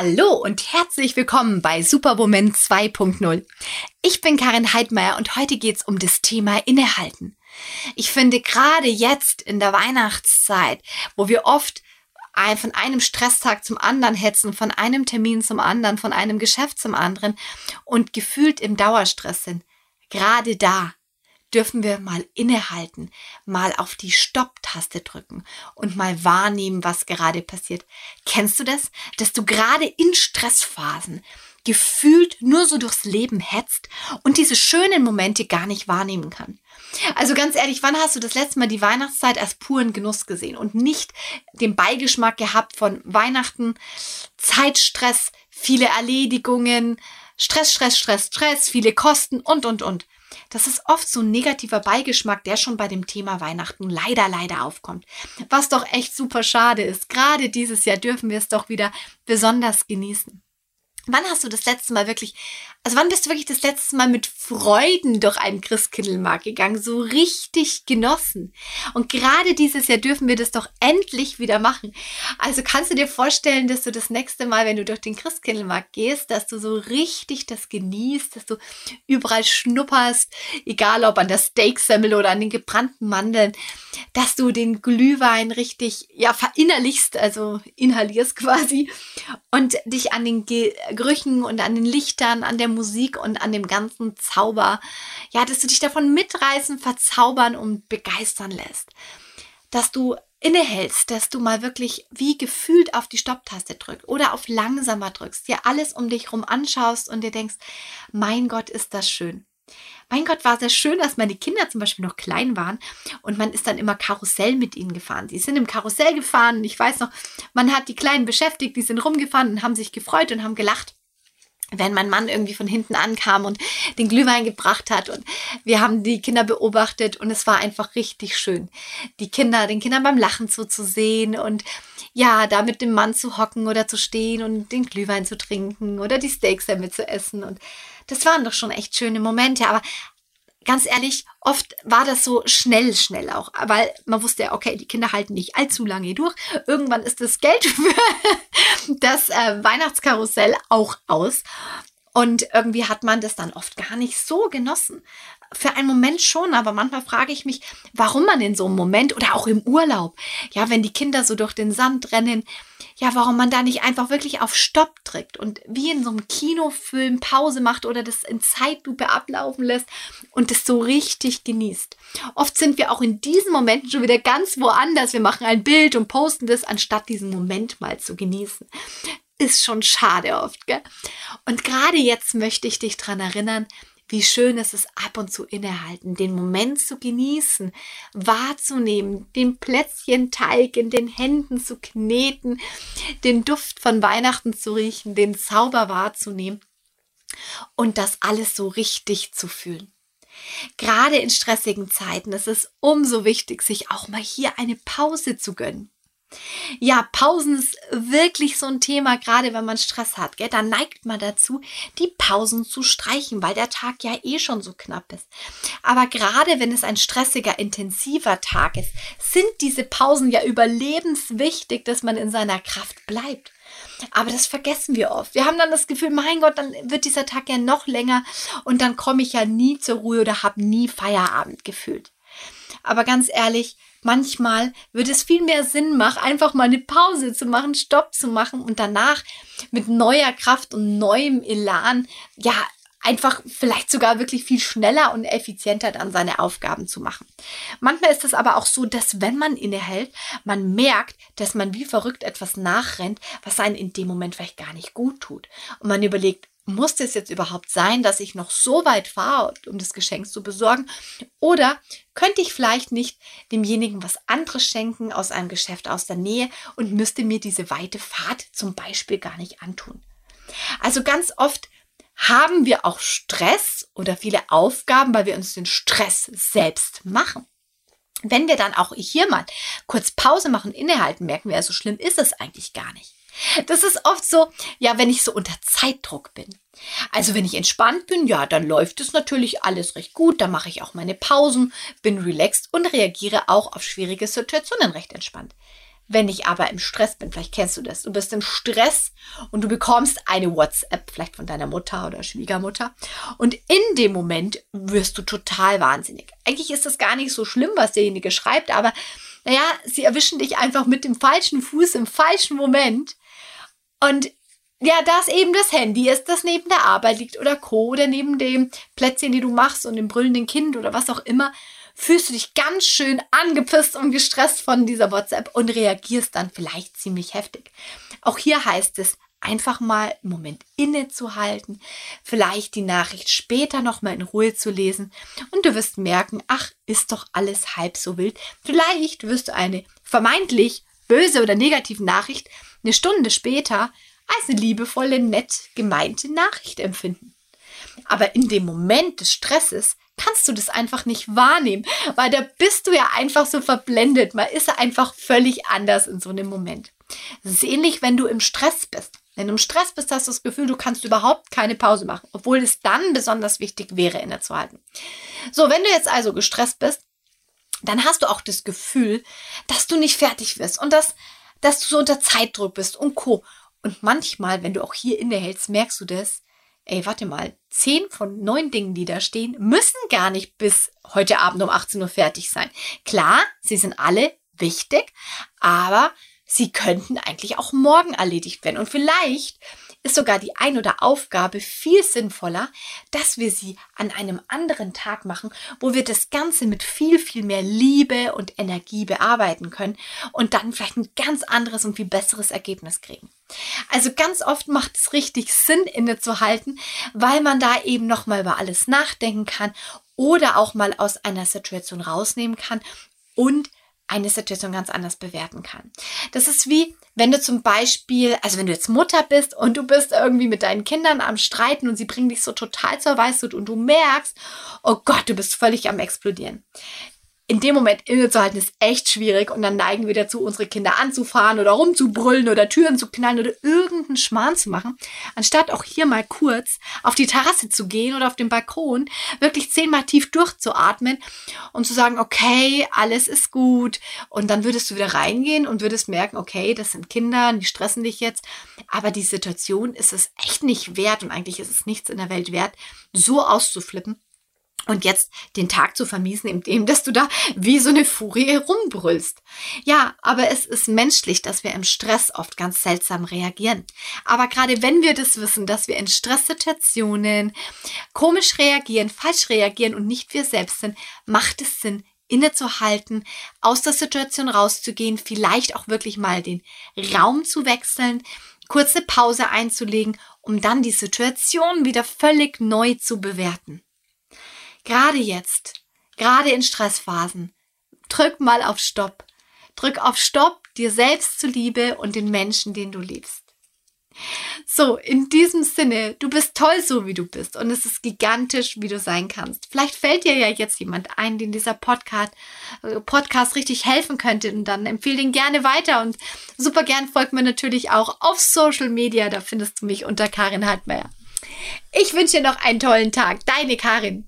Hallo und herzlich willkommen bei Superwoman 2.0. Ich bin Karin Heidmeier und heute geht's um das Thema Innehalten. Ich finde gerade jetzt in der Weihnachtszeit, wo wir oft von einem Stresstag zum anderen hetzen, von einem Termin zum anderen, von einem Geschäft zum anderen und gefühlt im Dauerstress sind, gerade da dürfen wir mal innehalten, mal auf die Stopp-Taste drücken und mal wahrnehmen, was gerade passiert. Kennst du das? Dass du gerade in Stressphasen gefühlt nur so durchs Leben hetzt und diese schönen Momente gar nicht wahrnehmen kann. Also ganz ehrlich, wann hast du das letzte Mal die Weihnachtszeit als puren Genuss gesehen und nicht den Beigeschmack gehabt von Weihnachten, Zeitstress, viele Erledigungen, Stress, Stress, Stress, Stress, viele Kosten und, und, und. Das ist oft so ein negativer Beigeschmack, der schon bei dem Thema Weihnachten leider, leider aufkommt. Was doch echt super schade ist. Gerade dieses Jahr dürfen wir es doch wieder besonders genießen. Wann hast du das letzte Mal wirklich, also wann bist du wirklich das letzte Mal mit Freuden durch einen Christkindlmarkt gegangen, so richtig genossen? Und gerade dieses Jahr dürfen wir das doch endlich wieder machen. Also kannst du dir vorstellen, dass du das nächste Mal, wenn du durch den Christkindlmarkt gehst, dass du so richtig das genießt, dass du überall schnupperst, egal ob an der Steaksemmel oder an den gebrannten Mandeln, dass du den Glühwein richtig, ja, verinnerlichst, also inhalierst quasi und dich an den Ge Gerüchen und an den Lichtern, an der Musik und an dem ganzen Zauber, ja, dass du dich davon mitreißen, verzaubern und begeistern lässt. Dass du innehältst, dass du mal wirklich wie gefühlt auf die Stopptaste drückst oder auf langsamer drückst, dir alles um dich herum anschaust und dir denkst, mein Gott, ist das schön. Mein Gott, war sehr schön, dass meine Kinder zum Beispiel noch klein waren und man ist dann immer Karussell mit ihnen gefahren. Die sind im Karussell gefahren. Ich weiß noch, man hat die Kleinen beschäftigt, die sind rumgefahren und haben sich gefreut und haben gelacht wenn mein Mann irgendwie von hinten ankam und den Glühwein gebracht hat und wir haben die Kinder beobachtet und es war einfach richtig schön, die Kinder, den Kindern beim Lachen zuzusehen und ja, da mit dem Mann zu hocken oder zu stehen und den Glühwein zu trinken oder die Steaks damit zu essen und das waren doch schon echt schöne Momente, aber ganz ehrlich, oft war das so schnell, schnell auch, weil man wusste ja, okay, die Kinder halten nicht allzu lange durch. Irgendwann ist das Geld für das äh, Weihnachtskarussell auch aus. Und irgendwie hat man das dann oft gar nicht so genossen. Für einen Moment schon, aber manchmal frage ich mich, warum man in so einem Moment oder auch im Urlaub, ja, wenn die Kinder so durch den Sand rennen, ja, warum man da nicht einfach wirklich auf Stopp drückt und wie in so einem Kinofilm Pause macht oder das in Zeitlupe ablaufen lässt und das so richtig genießt. Oft sind wir auch in diesen Momenten schon wieder ganz woanders. Wir machen ein Bild und posten das, anstatt diesen Moment mal zu genießen ist schon schade oft, gell? Und gerade jetzt möchte ich dich dran erinnern, wie schön ist es ab und zu innehalten, den Moment zu genießen, wahrzunehmen, den Plätzchenteig in den Händen zu kneten, den Duft von Weihnachten zu riechen, den Zauber wahrzunehmen und das alles so richtig zu fühlen. Gerade in stressigen Zeiten ist es umso wichtig, sich auch mal hier eine Pause zu gönnen. Ja, Pausen ist wirklich so ein Thema, gerade wenn man Stress hat. Gell? Da neigt man dazu, die Pausen zu streichen, weil der Tag ja eh schon so knapp ist. Aber gerade wenn es ein stressiger, intensiver Tag ist, sind diese Pausen ja überlebenswichtig, dass man in seiner Kraft bleibt. Aber das vergessen wir oft. Wir haben dann das Gefühl, mein Gott, dann wird dieser Tag ja noch länger und dann komme ich ja nie zur Ruhe oder habe nie Feierabend gefühlt. Aber ganz ehrlich, manchmal würde es viel mehr Sinn machen, einfach mal eine Pause zu machen, Stopp zu machen und danach mit neuer Kraft und neuem Elan, ja, einfach vielleicht sogar wirklich viel schneller und effizienter dann seine Aufgaben zu machen. Manchmal ist es aber auch so, dass wenn man innehält, man merkt, dass man wie verrückt etwas nachrennt, was einen in dem Moment vielleicht gar nicht gut tut. Und man überlegt, muss das jetzt überhaupt sein, dass ich noch so weit fahre, um das Geschenk zu besorgen? Oder könnte ich vielleicht nicht demjenigen was anderes schenken aus einem Geschäft aus der Nähe und müsste mir diese weite Fahrt zum Beispiel gar nicht antun? Also ganz oft haben wir auch Stress oder viele Aufgaben, weil wir uns den Stress selbst machen. Wenn wir dann auch hier mal kurz Pause machen, innehalten, merken wir, so schlimm ist es eigentlich gar nicht. Das ist oft so, ja, wenn ich so unter Zeitdruck bin. Also wenn ich entspannt bin, ja, dann läuft es natürlich alles recht gut, dann mache ich auch meine Pausen, bin relaxed und reagiere auch auf schwierige Situationen recht entspannt. Wenn ich aber im Stress bin, vielleicht kennst du das, du bist im Stress und du bekommst eine WhatsApp, vielleicht von deiner Mutter oder Schwiegermutter. Und in dem Moment wirst du total wahnsinnig. Eigentlich ist das gar nicht so schlimm, was derjenige schreibt, aber naja, sie erwischen dich einfach mit dem falschen Fuß im falschen Moment. Und ja, das eben das Handy ist, das neben der Arbeit liegt oder Co. oder neben dem Plätzchen, die du machst und dem brüllenden Kind oder was auch immer fühlst du dich ganz schön angepisst und gestresst von dieser WhatsApp und reagierst dann vielleicht ziemlich heftig. Auch hier heißt es, einfach mal einen Moment innezuhalten, vielleicht die Nachricht später nochmal in Ruhe zu lesen und du wirst merken, ach, ist doch alles halb so wild. Vielleicht wirst du eine vermeintlich böse oder negative Nachricht eine Stunde später als eine liebevolle, nett gemeinte Nachricht empfinden. Aber in dem Moment des Stresses kannst du das einfach nicht wahrnehmen, weil da bist du ja einfach so verblendet. Man ist einfach völlig anders in so einem Moment. Es ist ähnlich, wenn du im Stress bist. Wenn du im Stress bist, hast du das Gefühl, du kannst überhaupt keine Pause machen, obwohl es dann besonders wichtig wäre, innezuhalten. So, wenn du jetzt also gestresst bist, dann hast du auch das Gefühl, dass du nicht fertig wirst und dass, dass du so unter Zeitdruck bist und Co. Und manchmal, wenn du auch hier innehältst, merkst du das, ey, warte mal, zehn von neun Dingen, die da stehen, müssen gar nicht bis heute Abend um 18 Uhr fertig sein. Klar, sie sind alle wichtig, aber sie könnten eigentlich auch morgen erledigt werden. Und vielleicht ist sogar die ein oder Aufgabe viel sinnvoller, dass wir sie an einem anderen Tag machen, wo wir das Ganze mit viel, viel mehr Liebe und Energie bearbeiten können und dann vielleicht ein ganz anderes und viel besseres Ergebnis kriegen. Also ganz oft macht es richtig Sinn, innezuhalten, weil man da eben nochmal über alles nachdenken kann oder auch mal aus einer Situation rausnehmen kann und eine Situation ganz anders bewerten kann. Das ist wie, wenn du zum Beispiel, also wenn du jetzt Mutter bist und du bist irgendwie mit deinen Kindern am Streiten und sie bringen dich so total zur Weißglut und du merkst, oh Gott, du bist völlig am explodieren in dem Moment innezuhalten ist echt schwierig. Und dann neigen wir dazu, unsere Kinder anzufahren oder rumzubrüllen oder Türen zu knallen oder irgendeinen Schmarrn zu machen, anstatt auch hier mal kurz auf die Terrasse zu gehen oder auf den Balkon, wirklich zehnmal tief durchzuatmen und zu sagen, okay, alles ist gut. Und dann würdest du wieder reingehen und würdest merken, okay, das sind Kinder, die stressen dich jetzt, aber die Situation ist es echt nicht wert und eigentlich ist es nichts in der Welt wert, so auszuflippen und jetzt den Tag zu vermiesen, indem dass du da wie so eine Furie rumbrüllst. Ja, aber es ist menschlich, dass wir im Stress oft ganz seltsam reagieren. Aber gerade wenn wir das wissen, dass wir in Stresssituationen komisch reagieren, falsch reagieren und nicht wir selbst sind, macht es Sinn, innezuhalten, aus der Situation rauszugehen, vielleicht auch wirklich mal den Raum zu wechseln, kurz eine Pause einzulegen, um dann die Situation wieder völlig neu zu bewerten. Gerade jetzt, gerade in Stressphasen, drück mal auf Stopp. Drück auf Stopp dir selbst zuliebe und den Menschen, den du liebst. So, in diesem Sinne, du bist toll so, wie du bist und es ist gigantisch, wie du sein kannst. Vielleicht fällt dir ja jetzt jemand ein, den dieser Podcast, äh, Podcast richtig helfen könnte und dann empfehle ihn gerne weiter und super gern folgt mir natürlich auch auf Social Media, da findest du mich unter Karin Hartmeier. Ich wünsche dir noch einen tollen Tag. Deine Karin.